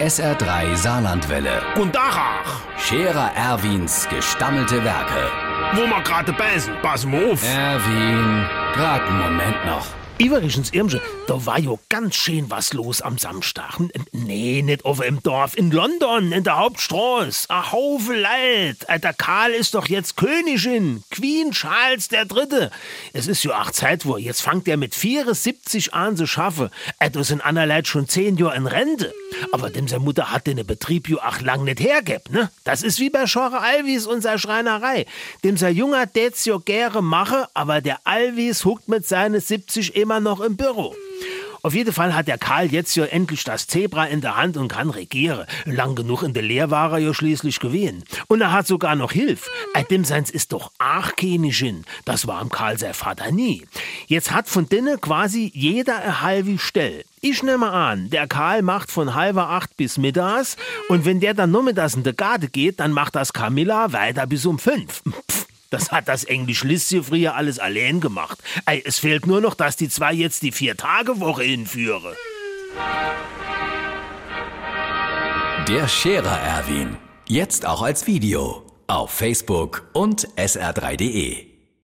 SR3 Saarlandwelle. Und Dachach, Scherer Erwins gestammelte Werke. wo wir gerade beißen, pass mal auf. Erwin, grad einen Moment noch. Iverichens Irmsche, da war jo ganz schön was los am Samstag. N- Nee, nicht over im Dorf, in London, in der Hauptstraße. A Haufe Leid. Äh, Der Karl ist doch jetzt Königin, Queen Charles der Dritte. Es ist jo auch Zeit, wo jetzt fangt er mit 74 an zu schaffen. Äh, Da sind Anna Leid schon 10 Jahre in Rente. Aber dem seine Mutter hat den Betrieb jo auch lang nicht hergebt, ne? Das ist wie bei Schore Alvis und seiner Schreinerei. Dem sein Junger tät's jo gerne mache, aber der Alvis huckt mit seine 70 immer noch im Büro. Auf jeden Fall hat der Karl jetzt ja endlich das Zebra in der Hand und kann regieren. Lang genug in der Lehr war er ja schließlich gewesen. Und er hat sogar noch Hilf. Äh, Dem seins ist doch Archkönigin. Das war am Karl sein Vater nie. Jetzt hat von dinne quasi jeder eine halbe Stelle. Ich nehme an, der Karl macht von halber acht bis mittags und wenn der dann nur mittags in der Garde geht, dann macht das Camilla weiter bis um fünf. Pff, das hat das Englisch Listje früher alles allein gemacht. Ey, es fehlt nur noch, dass die zwei jetzt die Vier-Tage-Woche hinführen. Der Scherer Erwin. Jetzt auch als Video. Auf Facebook und sr3.de.